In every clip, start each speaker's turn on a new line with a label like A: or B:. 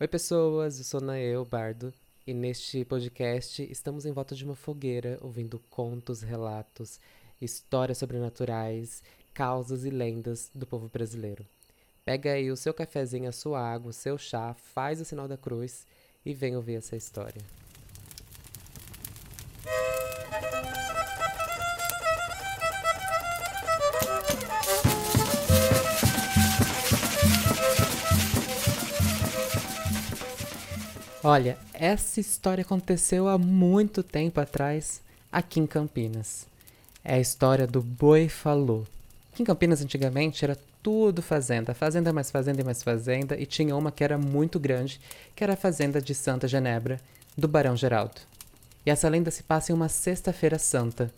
A: Oi, pessoas, eu sou Nael Bardo e neste podcast estamos em volta de uma fogueira ouvindo contos, relatos, histórias sobrenaturais, causas e lendas do povo brasileiro. Pega aí o seu cafezinho, a sua água, o seu chá, faz o sinal da cruz e vem ouvir essa história. Olha, essa história aconteceu há muito tempo atrás, aqui em Campinas. É a história do Boi Falou. Aqui em Campinas, antigamente, era tudo fazenda. Fazenda mais fazenda e mais fazenda. E tinha uma que era muito grande, que era a fazenda de Santa Genebra, do Barão Geraldo. E essa lenda se passa em uma sexta-feira santa,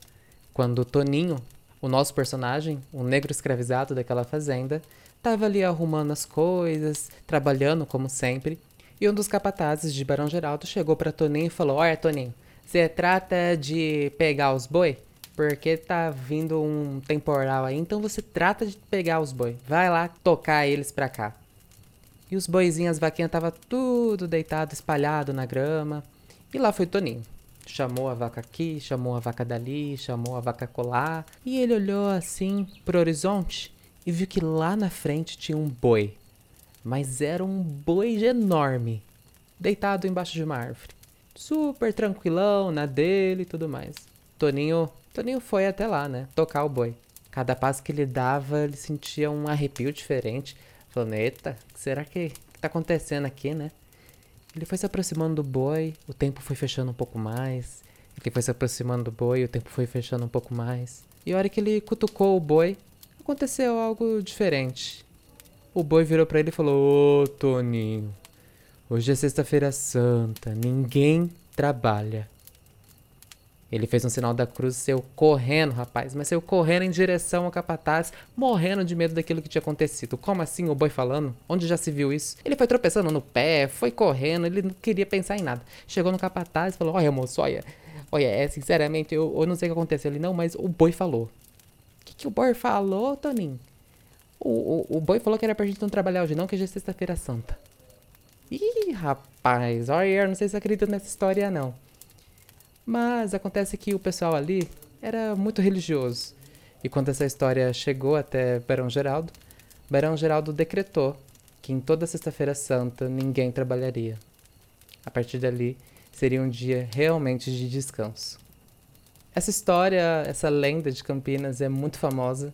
A: quando Toninho, o nosso personagem, o negro escravizado daquela fazenda, estava ali arrumando as coisas, trabalhando como sempre, e um dos capatazes de Barão Geraldo chegou para Toninho e falou: Olha, Toninho, você trata de pegar os boi? Porque tá vindo um temporal aí, então você trata de pegar os boi. Vai lá tocar eles pra cá. E os boizinhos, as vaquinhas, tava tudo deitado, espalhado na grama. E lá foi Toninho. Chamou a vaca aqui, chamou a vaca dali, chamou a vaca colar. E ele olhou assim pro horizonte e viu que lá na frente tinha um boi mas era um boi enorme, deitado embaixo de uma árvore. Super tranquilão, na dele e tudo mais. Toninho, Toninho foi até lá, né? Tocar o boi. Cada passo que ele dava, ele sentia um arrepio diferente. Falando, eita, será que, que tá acontecendo aqui, né? Ele foi se aproximando do boi, o tempo foi fechando um pouco mais. Ele foi se aproximando do boi, o tempo foi fechando um pouco mais. E a hora que ele cutucou o boi, aconteceu algo diferente. O boi virou para ele e falou: Ô Toninho, hoje é sexta-feira santa, ninguém trabalha. Ele fez um sinal da cruz, saiu correndo, rapaz, mas saiu correndo em direção ao capataz, morrendo de medo daquilo que tinha acontecido. Como assim, o boi falando? Onde já se viu isso? Ele foi tropeçando no pé, foi correndo, ele não queria pensar em nada. Chegou no capataz e falou: Olha, moço, olha, olha, é, sinceramente, eu, eu não sei o que aconteceu. Ele, não, mas o boi falou. O que, que o boi falou, Toninho? O, o, o boi falou que era pra gente não trabalhar hoje, não, que hoje é sexta-feira santa. Ih, rapaz, olha, não sei se acredita nessa história, não. Mas acontece que o pessoal ali era muito religioso. E quando essa história chegou até Barão Geraldo, Barão Geraldo decretou que em toda sexta-feira santa ninguém trabalharia. A partir dali, seria um dia realmente de descanso. Essa história, essa lenda de Campinas é muito famosa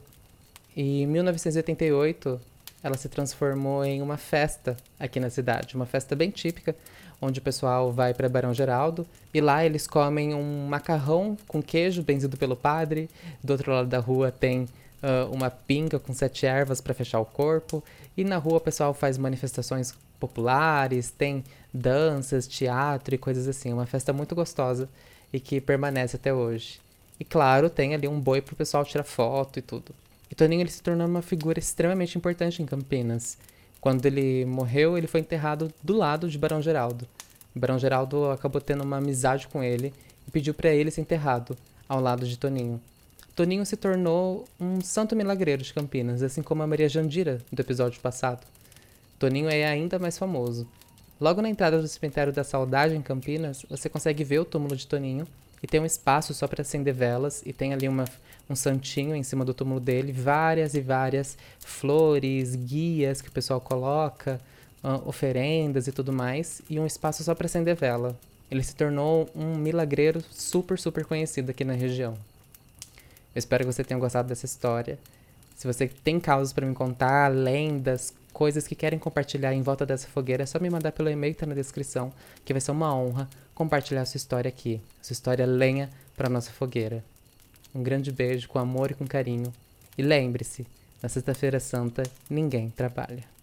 A: e em 1988, ela se transformou em uma festa aqui na cidade, uma festa bem típica, onde o pessoal vai para Barão Geraldo e lá eles comem um macarrão com queijo benzido pelo padre. Do outro lado da rua tem uh, uma pinga com sete ervas para fechar o corpo. E na rua o pessoal faz manifestações populares, tem danças, teatro e coisas assim. Uma festa muito gostosa e que permanece até hoje. E claro, tem ali um boi para o pessoal tirar foto e tudo. Toninho ele se tornou uma figura extremamente importante em Campinas. Quando ele morreu, ele foi enterrado do lado de Barão Geraldo. Barão Geraldo acabou tendo uma amizade com ele e pediu para ele ser enterrado ao lado de Toninho. Toninho se tornou um santo milagreiro de Campinas, assim como a Maria Jandira do episódio passado. Toninho é ainda mais famoso. Logo na entrada do cemitério da Saudade em Campinas, você consegue ver o túmulo de Toninho e tem um espaço só para acender velas e tem ali uma, um santinho em cima do túmulo dele, várias e várias flores, guias que o pessoal coloca, uh, oferendas e tudo mais, e um espaço só para acender vela. Ele se tornou um milagreiro super, super conhecido aqui na região. Eu espero que você tenha gostado dessa história. Se você tem causas para me contar, lendas, coisas que querem compartilhar em volta dessa fogueira, é só me mandar pelo e-mail que tá na descrição, que vai ser uma honra compartilhar sua história aqui. Sua história lenha para nossa fogueira. Um grande beijo com amor e com carinho. E lembre-se, na Sexta-feira Santa ninguém trabalha.